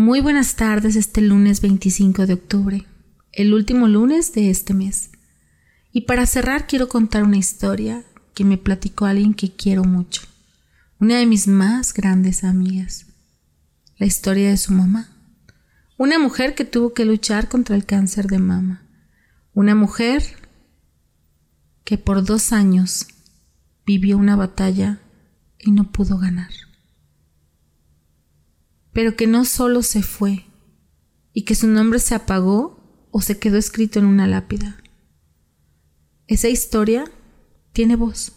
Muy buenas tardes este lunes 25 de octubre, el último lunes de este mes. Y para cerrar quiero contar una historia que me platicó alguien que quiero mucho, una de mis más grandes amigas, la historia de su mamá, una mujer que tuvo que luchar contra el cáncer de mama, una mujer que por dos años vivió una batalla y no pudo ganar pero que no solo se fue y que su nombre se apagó o se quedó escrito en una lápida. Esa historia tiene voz,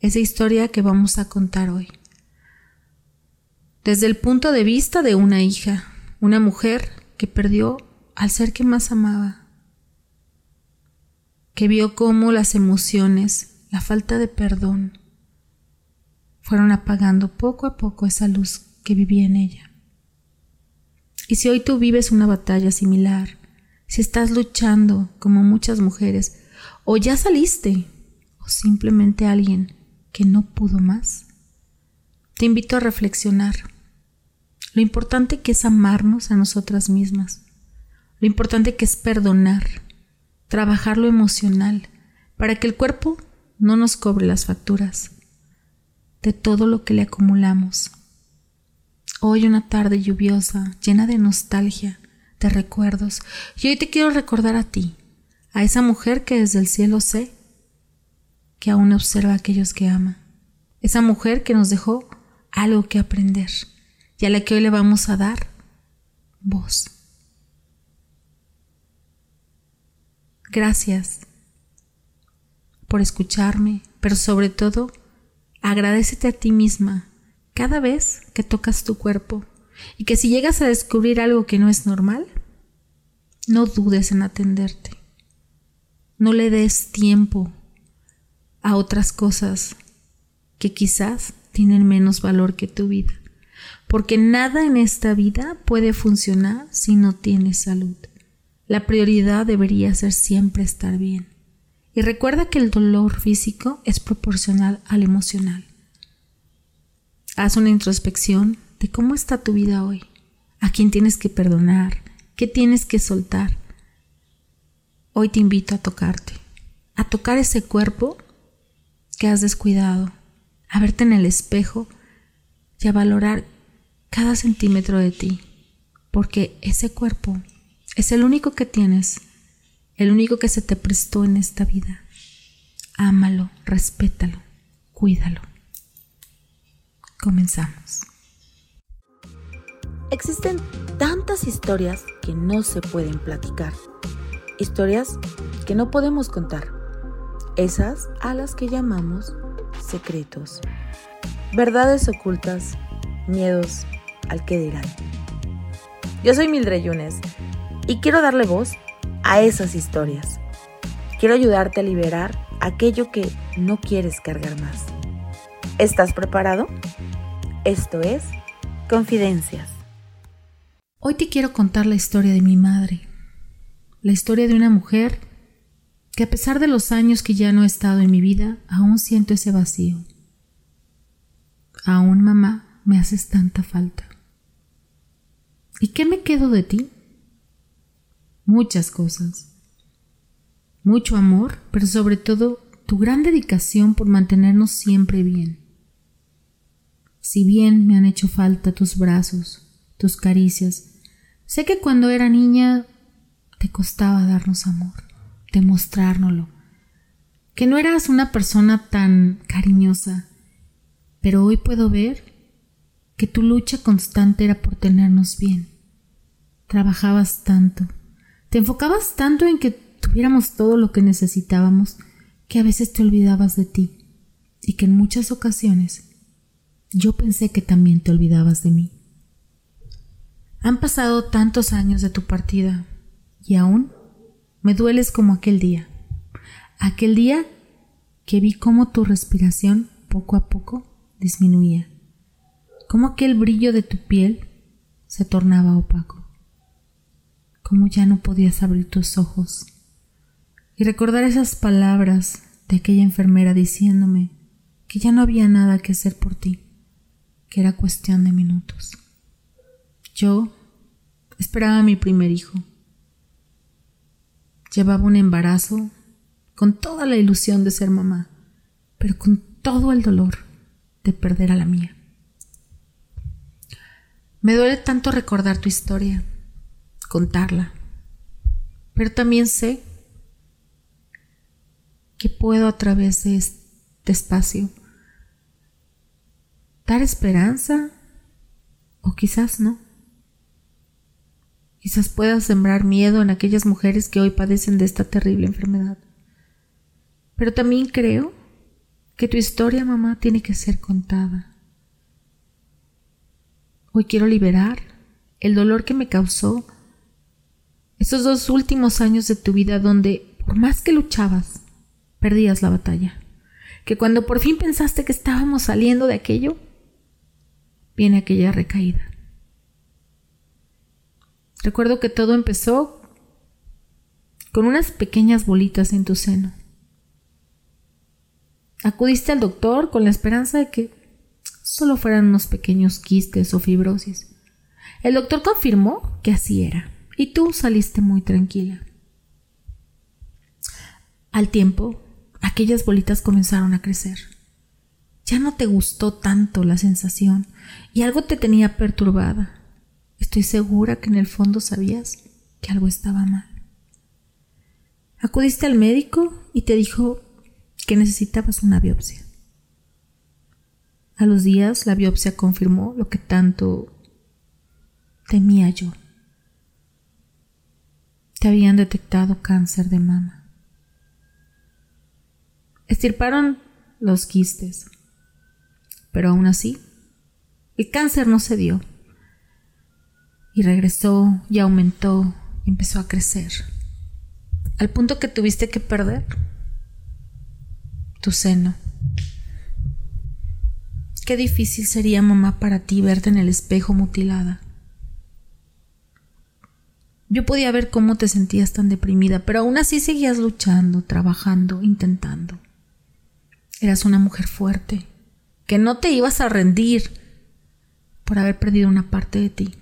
esa historia que vamos a contar hoy. Desde el punto de vista de una hija, una mujer que perdió al ser que más amaba, que vio cómo las emociones, la falta de perdón, fueron apagando poco a poco esa luz que vivía en ella. Y si hoy tú vives una batalla similar, si estás luchando como muchas mujeres, o ya saliste, o simplemente alguien que no pudo más, te invito a reflexionar. Lo importante que es amarnos a nosotras mismas, lo importante que es perdonar, trabajar lo emocional, para que el cuerpo no nos cobre las facturas de todo lo que le acumulamos Hoy una tarde lluviosa, llena de nostalgia, de recuerdos, y hoy te quiero recordar a ti, a esa mujer que desde el cielo sé que aún observa a aquellos que ama, esa mujer que nos dejó algo que aprender y a la que hoy le vamos a dar voz. Gracias por escucharme, pero sobre todo agradecete a ti misma cada vez que tocas tu cuerpo y que si llegas a descubrir algo que no es normal, no dudes en atenderte. No le des tiempo a otras cosas que quizás tienen menos valor que tu vida, porque nada en esta vida puede funcionar si no tienes salud. La prioridad debería ser siempre estar bien. Y recuerda que el dolor físico es proporcional al emocional. Haz una introspección de cómo está tu vida hoy, a quién tienes que perdonar, qué tienes que soltar. Hoy te invito a tocarte, a tocar ese cuerpo que has descuidado, a verte en el espejo y a valorar cada centímetro de ti, porque ese cuerpo es el único que tienes, el único que se te prestó en esta vida. Ámalo, respétalo, cuídalo. Comenzamos. Existen tantas historias que no se pueden platicar. Historias que no podemos contar. Esas a las que llamamos secretos. Verdades ocultas, miedos al que dirán. Yo soy Mildred Yunes y quiero darle voz a esas historias. Quiero ayudarte a liberar aquello que no quieres cargar más. ¿Estás preparado? Esto es Confidencias. Hoy te quiero contar la historia de mi madre, la historia de una mujer que a pesar de los años que ya no he estado en mi vida, aún siento ese vacío. Aún, mamá, me haces tanta falta. ¿Y qué me quedo de ti? Muchas cosas. Mucho amor, pero sobre todo tu gran dedicación por mantenernos siempre bien si bien me han hecho falta tus brazos, tus caricias, sé que cuando era niña te costaba darnos amor, demostrárnoslo, que no eras una persona tan cariñosa, pero hoy puedo ver que tu lucha constante era por tenernos bien. Trabajabas tanto, te enfocabas tanto en que tuviéramos todo lo que necesitábamos, que a veces te olvidabas de ti y que en muchas ocasiones yo pensé que también te olvidabas de mí. Han pasado tantos años de tu partida y aún me dueles como aquel día. Aquel día que vi cómo tu respiración poco a poco disminuía, cómo aquel brillo de tu piel se tornaba opaco, cómo ya no podías abrir tus ojos y recordar esas palabras de aquella enfermera diciéndome que ya no había nada que hacer por ti que era cuestión de minutos. Yo, Esperaba a mi primer hijo. Llevaba un embarazo con toda la ilusión de ser mamá, pero con todo el dolor de perder a la mía. Me duele tanto recordar tu historia, contarla, pero también sé que puedo a través de este espacio dar esperanza o quizás no. Quizás puedas sembrar miedo en aquellas mujeres que hoy padecen de esta terrible enfermedad. Pero también creo que tu historia, mamá, tiene que ser contada. Hoy quiero liberar el dolor que me causó esos dos últimos años de tu vida donde, por más que luchabas, perdías la batalla. Que cuando por fin pensaste que estábamos saliendo de aquello, viene aquella recaída. Recuerdo que todo empezó con unas pequeñas bolitas en tu seno. Acudiste al doctor con la esperanza de que solo fueran unos pequeños quistes o fibrosis. El doctor confirmó que así era y tú saliste muy tranquila. Al tiempo, aquellas bolitas comenzaron a crecer. Ya no te gustó tanto la sensación y algo te tenía perturbada. Estoy segura que en el fondo sabías que algo estaba mal. Acudiste al médico y te dijo que necesitabas una biopsia. A los días la biopsia confirmó lo que tanto temía yo. Te habían detectado cáncer de mama. Estirparon los quistes, pero aún así, el cáncer no se y regresó y aumentó y empezó a crecer. Al punto que tuviste que perder tu seno. Qué difícil sería, mamá, para ti verte en el espejo mutilada. Yo podía ver cómo te sentías tan deprimida, pero aún así seguías luchando, trabajando, intentando. Eras una mujer fuerte, que no te ibas a rendir por haber perdido una parte de ti.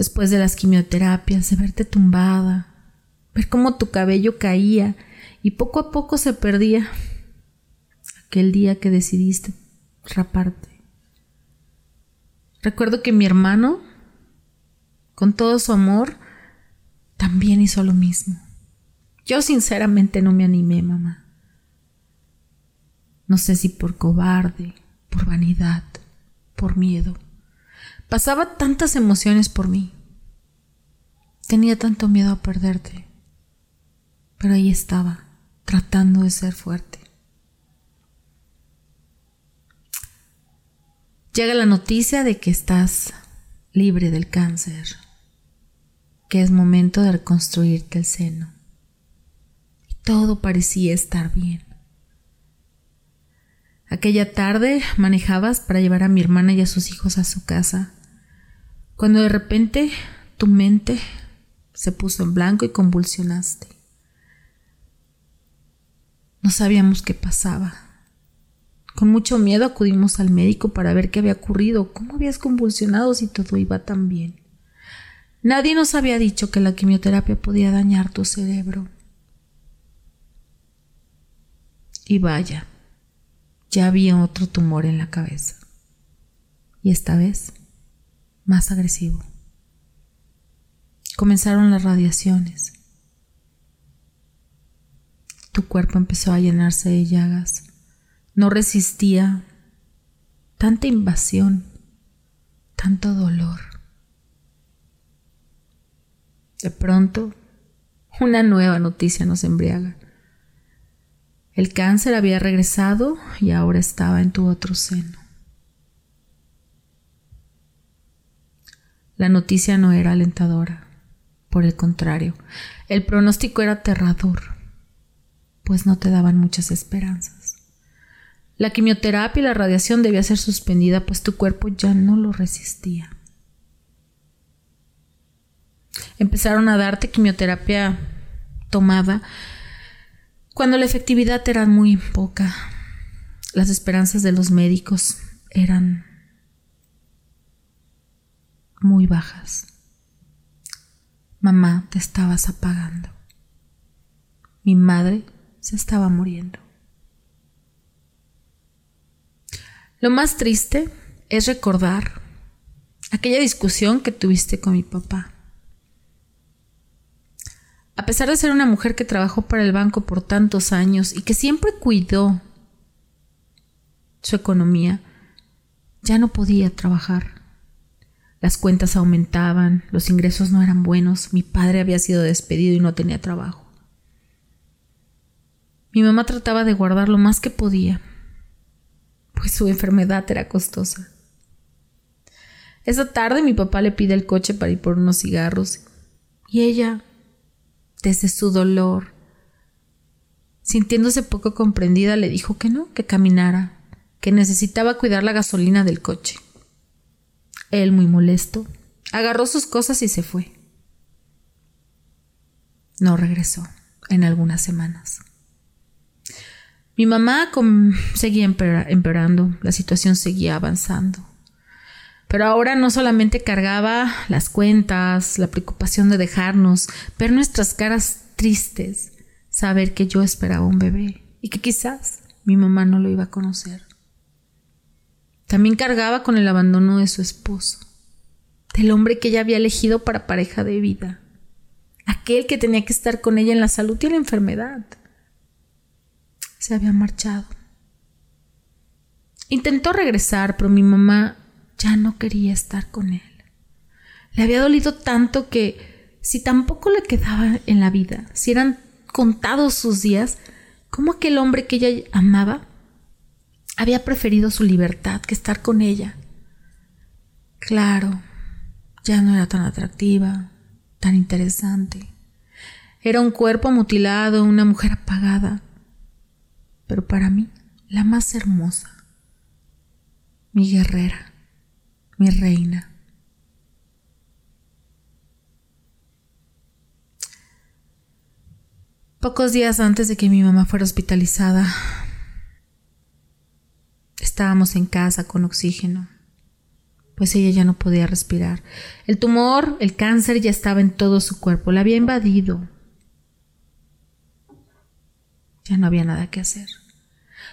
después de las quimioterapias, de verte tumbada, ver cómo tu cabello caía y poco a poco se perdía aquel día que decidiste raparte. Recuerdo que mi hermano, con todo su amor, también hizo lo mismo. Yo sinceramente no me animé, mamá. No sé si por cobarde, por vanidad, por miedo. Pasaba tantas emociones por mí. Tenía tanto miedo a perderte. Pero ahí estaba, tratando de ser fuerte. Llega la noticia de que estás libre del cáncer, que es momento de reconstruirte el seno. Y todo parecía estar bien. Aquella tarde manejabas para llevar a mi hermana y a sus hijos a su casa cuando de repente tu mente se puso en blanco y convulsionaste. No sabíamos qué pasaba. Con mucho miedo acudimos al médico para ver qué había ocurrido, cómo habías convulsionado si todo iba tan bien. Nadie nos había dicho que la quimioterapia podía dañar tu cerebro. Y vaya, ya había otro tumor en la cabeza. Y esta vez más agresivo. Comenzaron las radiaciones. Tu cuerpo empezó a llenarse de llagas. No resistía tanta invasión, tanto dolor. De pronto, una nueva noticia nos embriaga. El cáncer había regresado y ahora estaba en tu otro seno. La noticia no era alentadora. Por el contrario, el pronóstico era aterrador, pues no te daban muchas esperanzas. La quimioterapia y la radiación debía ser suspendida, pues tu cuerpo ya no lo resistía. Empezaron a darte quimioterapia tomada cuando la efectividad era muy poca. Las esperanzas de los médicos eran muy bajas. Mamá, te estabas apagando. Mi madre se estaba muriendo. Lo más triste es recordar aquella discusión que tuviste con mi papá. A pesar de ser una mujer que trabajó para el banco por tantos años y que siempre cuidó su economía, ya no podía trabajar. Las cuentas aumentaban, los ingresos no eran buenos, mi padre había sido despedido y no tenía trabajo. Mi mamá trataba de guardar lo más que podía, pues su enfermedad era costosa. Esa tarde mi papá le pide el coche para ir por unos cigarros y ella, desde su dolor, sintiéndose poco comprendida, le dijo que no, que caminara, que necesitaba cuidar la gasolina del coche. Él, muy molesto, agarró sus cosas y se fue. No regresó en algunas semanas. Mi mamá seguía empeorando, la situación seguía avanzando. Pero ahora no solamente cargaba las cuentas, la preocupación de dejarnos, ver nuestras caras tristes, saber que yo esperaba un bebé y que quizás mi mamá no lo iba a conocer. También cargaba con el abandono de su esposo, del hombre que ella había elegido para pareja de vida, aquel que tenía que estar con ella en la salud y en la enfermedad. Se había marchado. Intentó regresar, pero mi mamá ya no quería estar con él. Le había dolido tanto que si tampoco le quedaba en la vida, si eran contados sus días, ¿cómo aquel hombre que ella amaba había preferido su libertad que estar con ella. Claro, ya no era tan atractiva, tan interesante. Era un cuerpo mutilado, una mujer apagada, pero para mí la más hermosa, mi guerrera, mi reina. Pocos días antes de que mi mamá fuera hospitalizada, Estábamos en casa con oxígeno, pues ella ya no podía respirar. El tumor, el cáncer ya estaba en todo su cuerpo, la había invadido. Ya no había nada que hacer.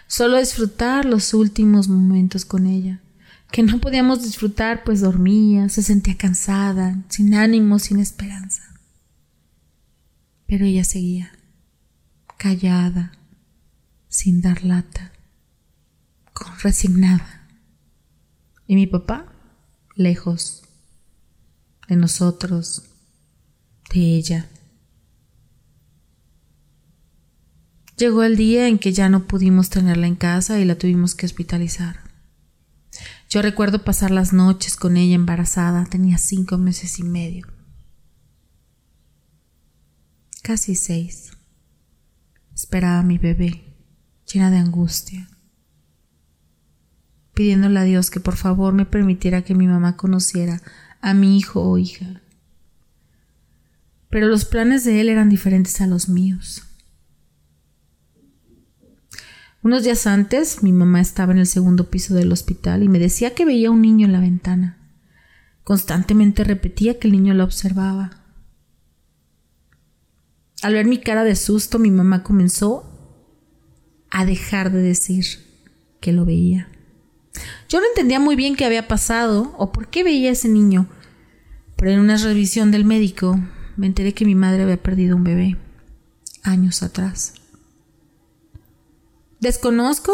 Solo disfrutar los últimos momentos con ella, que no podíamos disfrutar pues dormía, se sentía cansada, sin ánimo, sin esperanza. Pero ella seguía, callada, sin dar lata resignada. Y mi papá, lejos de nosotros, de ella. Llegó el día en que ya no pudimos tenerla en casa y la tuvimos que hospitalizar. Yo recuerdo pasar las noches con ella embarazada, tenía cinco meses y medio. Casi seis. Esperaba a mi bebé, llena de angustia pidiéndole a Dios que por favor me permitiera que mi mamá conociera a mi hijo o hija. Pero los planes de él eran diferentes a los míos. Unos días antes, mi mamá estaba en el segundo piso del hospital y me decía que veía un niño en la ventana. Constantemente repetía que el niño la observaba. Al ver mi cara de susto, mi mamá comenzó a dejar de decir que lo veía. Yo no entendía muy bien qué había pasado o por qué veía a ese niño, pero en una revisión del médico me enteré que mi madre había perdido un bebé años atrás. Desconozco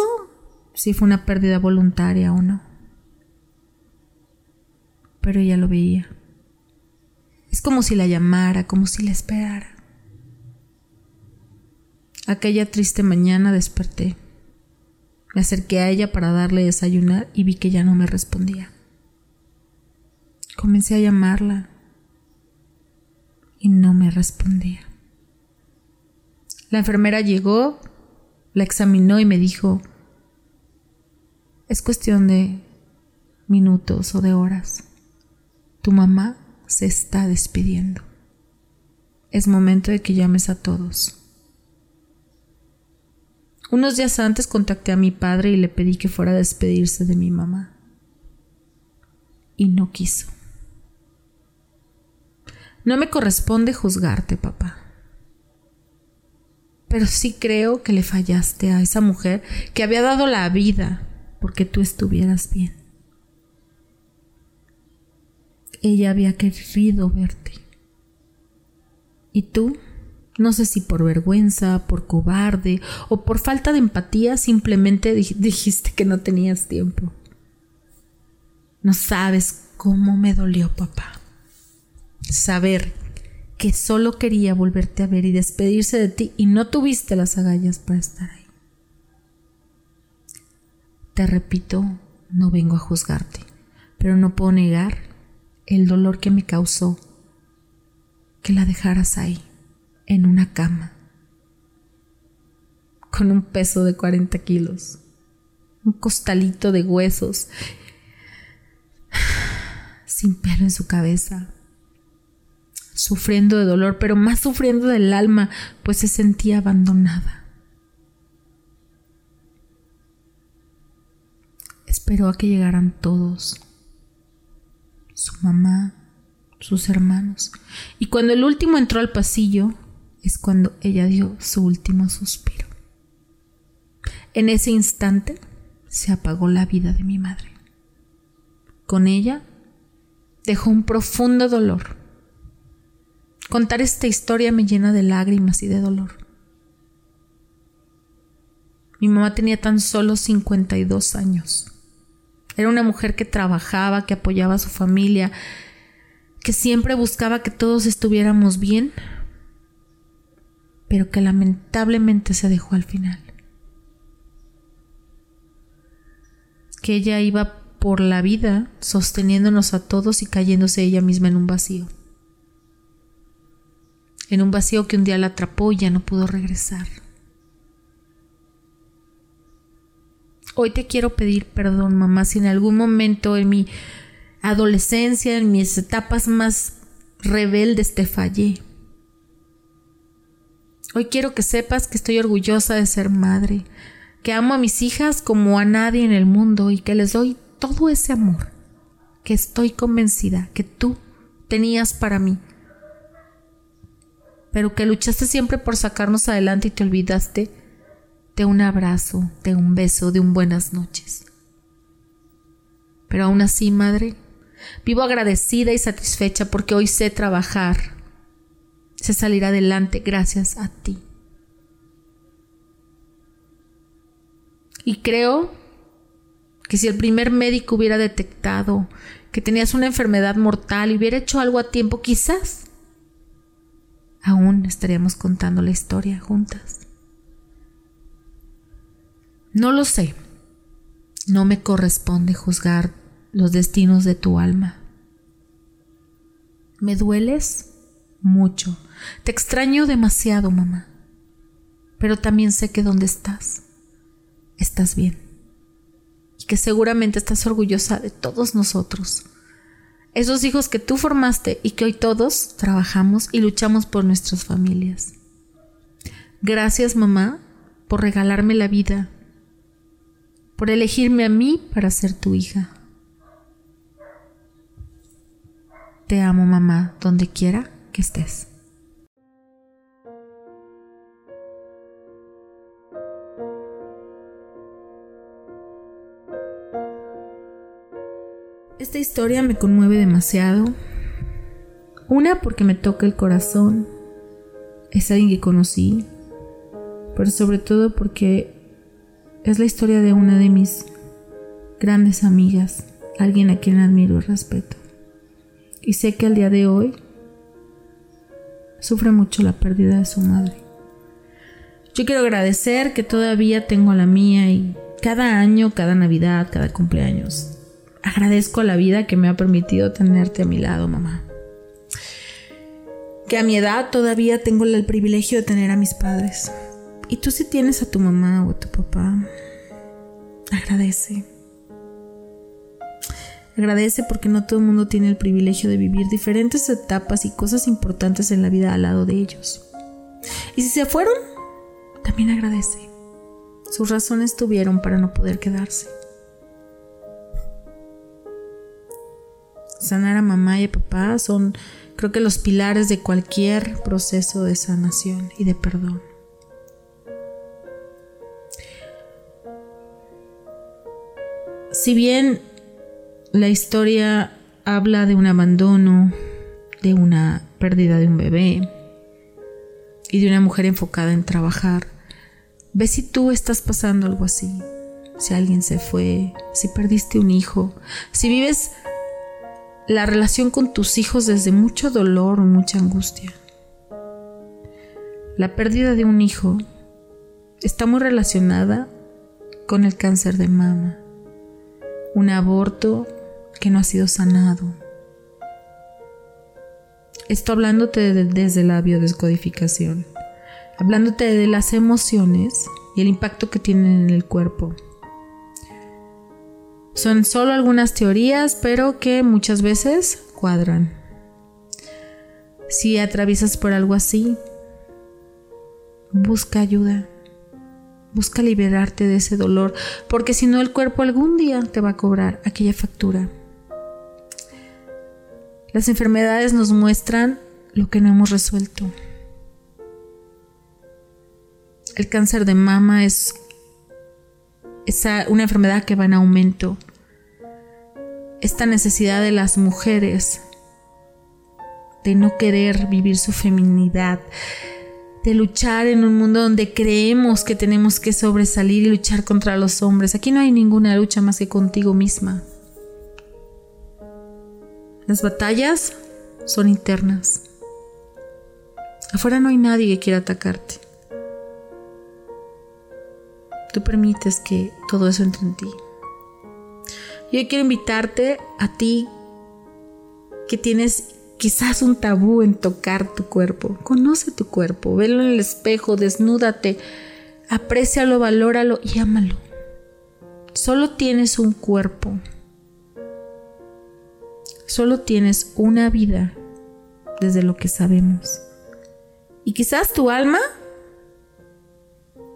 si fue una pérdida voluntaria o no, pero ella lo veía. Es como si la llamara, como si la esperara. Aquella triste mañana desperté. Me acerqué a ella para darle desayunar y vi que ya no me respondía. Comencé a llamarla y no me respondía. La enfermera llegó, la examinó y me dijo, es cuestión de minutos o de horas. Tu mamá se está despidiendo. Es momento de que llames a todos. Unos días antes contacté a mi padre y le pedí que fuera a despedirse de mi mamá. Y no quiso. No me corresponde juzgarte, papá. Pero sí creo que le fallaste a esa mujer que había dado la vida porque tú estuvieras bien. Ella había querido verte. Y tú, no sé si por vergüenza, por cobarde o por falta de empatía, simplemente dijiste que no tenías tiempo. No sabes cómo me dolió, papá. Saber que solo quería volverte a ver y despedirse de ti y no tuviste las agallas para estar ahí. Te repito, no vengo a juzgarte, pero no puedo negar el dolor que me causó que la dejaras ahí, en una cama, con un peso de 40 kilos, un costalito de huesos, sin pelo en su cabeza, sufriendo de dolor, pero más sufriendo del alma, pues se sentía abandonada. Esperó a que llegaran todos, su mamá, sus hermanos. Y cuando el último entró al pasillo, es cuando ella dio su último suspiro. En ese instante se apagó la vida de mi madre. Con ella dejó un profundo dolor. Contar esta historia me llena de lágrimas y de dolor. Mi mamá tenía tan solo 52 años. Era una mujer que trabajaba, que apoyaba a su familia, que siempre buscaba que todos estuviéramos bien, pero que lamentablemente se dejó al final. Que ella iba por la vida sosteniéndonos a todos y cayéndose ella misma en un vacío. En un vacío que un día la atrapó y ya no pudo regresar. Hoy te quiero pedir perdón, mamá, si en algún momento en mi adolescencia, en mis etapas más rebeldes, te fallé. Hoy quiero que sepas que estoy orgullosa de ser madre, que amo a mis hijas como a nadie en el mundo y que les doy todo ese amor que estoy convencida que tú tenías para mí, pero que luchaste siempre por sacarnos adelante y te olvidaste de un abrazo, de un beso, de un buenas noches. Pero aún así, madre, Vivo agradecida y satisfecha porque hoy sé trabajar, sé salir adelante gracias a ti. Y creo que si el primer médico hubiera detectado que tenías una enfermedad mortal y hubiera hecho algo a tiempo, quizás aún estaríamos contando la historia juntas. No lo sé. No me corresponde juzgar los destinos de tu alma. Me dueles mucho. Te extraño demasiado, mamá. Pero también sé que donde estás, estás bien. Y que seguramente estás orgullosa de todos nosotros. Esos hijos que tú formaste y que hoy todos trabajamos y luchamos por nuestras familias. Gracias, mamá, por regalarme la vida, por elegirme a mí para ser tu hija. Te amo, mamá, donde quiera que estés. Historia me conmueve demasiado. Una porque me toca el corazón. Es alguien que conocí. Pero sobre todo porque es la historia de una de mis grandes amigas. Alguien a quien admiro y respeto y sé que al día de hoy sufre mucho la pérdida de su madre. Yo quiero agradecer que todavía tengo la mía y cada año, cada Navidad, cada cumpleaños, agradezco la vida que me ha permitido tenerte a mi lado, mamá. Que a mi edad todavía tengo el privilegio de tener a mis padres. Y tú si tienes a tu mamá o a tu papá, agradece. Agradece porque no todo el mundo tiene el privilegio de vivir diferentes etapas y cosas importantes en la vida al lado de ellos. Y si se fueron, también agradece. Sus razones tuvieron para no poder quedarse. Sanar a mamá y a papá son, creo que los pilares de cualquier proceso de sanación y de perdón. Si bien la historia habla de un abandono, de una pérdida de un bebé y de una mujer enfocada en trabajar, ve si tú estás pasando algo así, si alguien se fue, si perdiste un hijo, si vives la relación con tus hijos desde mucho dolor o mucha angustia. La pérdida de un hijo está muy relacionada con el cáncer de mama, un aborto que no ha sido sanado. Esto hablándote desde la biodescodificación, hablándote de las emociones y el impacto que tienen en el cuerpo. Son solo algunas teorías, pero que muchas veces cuadran. Si atraviesas por algo así, busca ayuda. Busca liberarte de ese dolor, porque si no el cuerpo algún día te va a cobrar aquella factura. Las enfermedades nos muestran lo que no hemos resuelto. El cáncer de mama es una enfermedad que va en aumento. Esta necesidad de las mujeres de no querer vivir su feminidad, de luchar en un mundo donde creemos que tenemos que sobresalir y luchar contra los hombres. Aquí no hay ninguna lucha más que contigo misma. Las batallas son internas. Afuera no hay nadie que quiera atacarte. Tú permites que todo eso entre en ti. Yo quiero invitarte a ti que tienes quizás un tabú en tocar tu cuerpo. Conoce tu cuerpo, velo en el espejo, desnúdate, aprécialo, valóralo y ámalo. Solo tienes un cuerpo. Solo tienes una vida desde lo que sabemos. Y quizás tu alma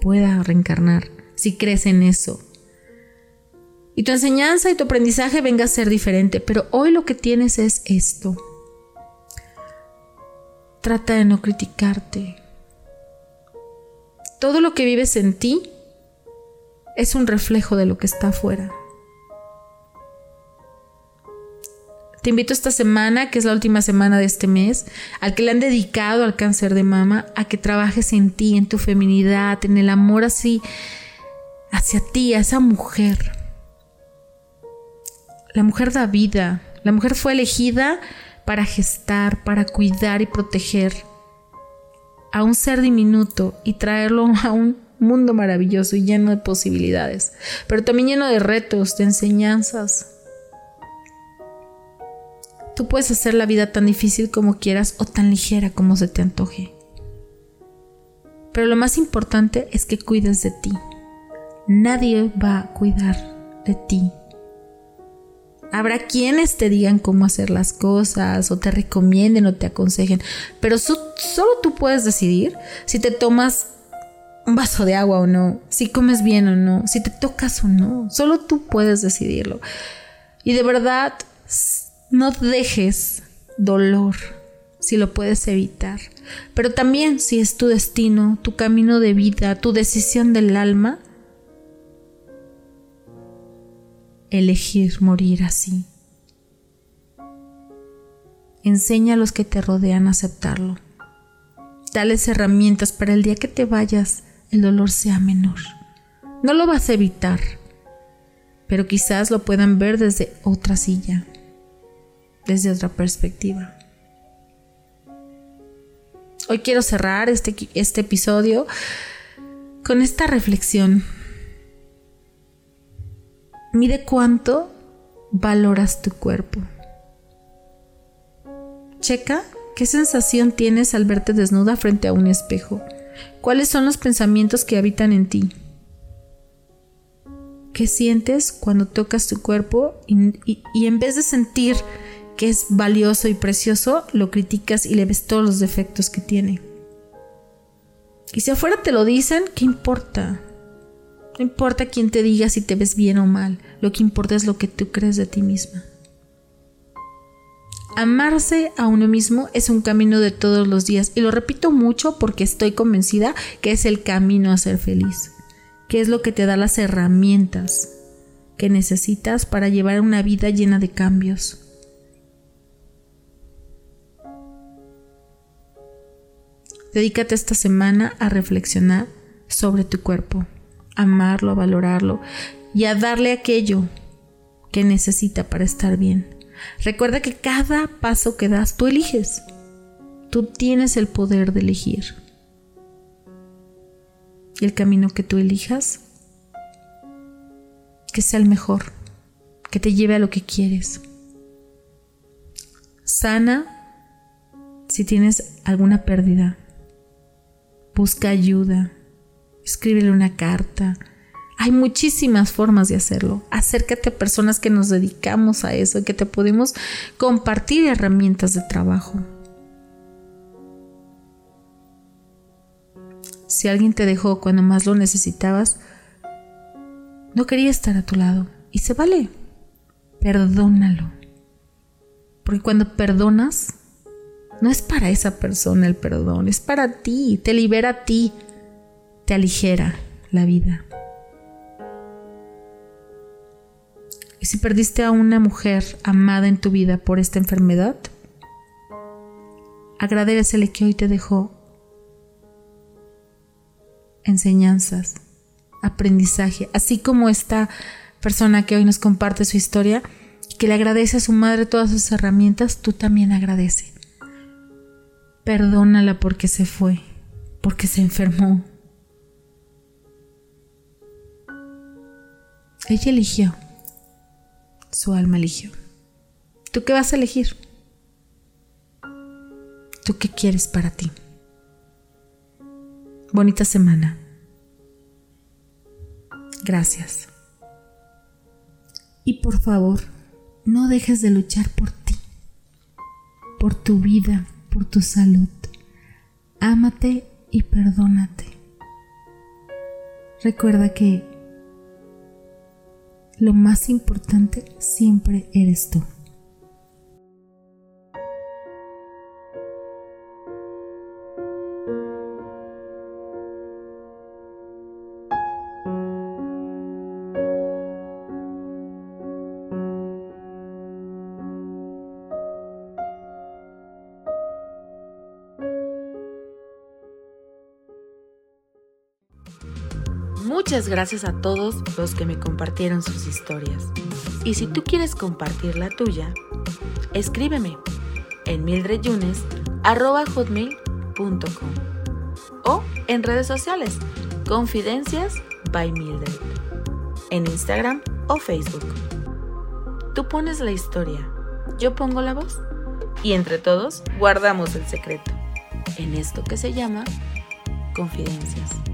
pueda reencarnar si crees en eso. Y tu enseñanza y tu aprendizaje venga a ser diferente, pero hoy lo que tienes es esto. Trata de no criticarte. Todo lo que vives en ti es un reflejo de lo que está afuera. Te invito esta semana, que es la última semana de este mes, al que le han dedicado al cáncer de mama, a que trabajes en ti, en tu feminidad, en el amor así hacia ti, a esa mujer. La mujer da vida. La mujer fue elegida para gestar, para cuidar y proteger a un ser diminuto y traerlo a un mundo maravilloso y lleno de posibilidades, pero también lleno de retos, de enseñanzas. Tú puedes hacer la vida tan difícil como quieras o tan ligera como se te antoje. Pero lo más importante es que cuides de ti. Nadie va a cuidar de ti. Habrá quienes te digan cómo hacer las cosas o te recomienden o te aconsejen, pero solo tú puedes decidir si te tomas un vaso de agua o no, si comes bien o no, si te tocas o no. Solo tú puedes decidirlo. Y de verdad, no dejes dolor si lo puedes evitar. Pero también si es tu destino, tu camino de vida, tu decisión del alma, elegir morir así. Enseña a los que te rodean a aceptarlo. Dales herramientas para el día que te vayas el dolor sea menor. No lo vas a evitar, pero quizás lo puedan ver desde otra silla, desde otra perspectiva. Hoy quiero cerrar este, este episodio con esta reflexión Mide cuánto valoras tu cuerpo. Checa qué sensación tienes al verte desnuda frente a un espejo. ¿Cuáles son los pensamientos que habitan en ti? ¿Qué sientes cuando tocas tu cuerpo y, y en vez de sentir que es valioso y precioso, lo criticas y le ves todos los defectos que tiene? Y si afuera te lo dicen, ¿qué importa? No importa quién te diga si te ves bien o mal, lo que importa es lo que tú crees de ti misma. Amarse a uno mismo es un camino de todos los días y lo repito mucho porque estoy convencida que es el camino a ser feliz, que es lo que te da las herramientas que necesitas para llevar una vida llena de cambios. Dedícate esta semana a reflexionar sobre tu cuerpo, amarlo, a valorarlo y a darle aquello que necesita para estar bien. Recuerda que cada paso que das tú eliges. Tú tienes el poder de elegir. Y el camino que tú elijas, que sea el mejor, que te lleve a lo que quieres. Sana si tienes alguna pérdida. Busca ayuda. Escríbele una carta hay muchísimas formas de hacerlo. Acércate a personas que nos dedicamos a eso y que te podemos compartir herramientas de trabajo. Si alguien te dejó cuando más lo necesitabas, no quería estar a tu lado. Y se vale. Perdónalo. Porque cuando perdonas, no es para esa persona el perdón, es para ti, te libera a ti, te aligera la vida. Y si perdiste a una mujer amada en tu vida por esta enfermedad, agradecele que hoy te dejó enseñanzas, aprendizaje, así como esta persona que hoy nos comparte su historia, que le agradece a su madre todas sus herramientas, tú también agradece. Perdónala porque se fue, porque se enfermó. Ella eligió su alma eligió. ¿Tú qué vas a elegir? ¿Tú qué quieres para ti? Bonita semana. Gracias. Y por favor, no dejes de luchar por ti, por tu vida, por tu salud. Ámate y perdónate. Recuerda que lo más importante siempre eres tú. Muchas gracias a todos los que me compartieron sus historias. Y si tú quieres compartir la tuya, escríbeme en mildredyunes.com o en redes sociales Confidencias by Mildred en Instagram o Facebook. Tú pones la historia, yo pongo la voz y entre todos guardamos el secreto en esto que se llama Confidencias.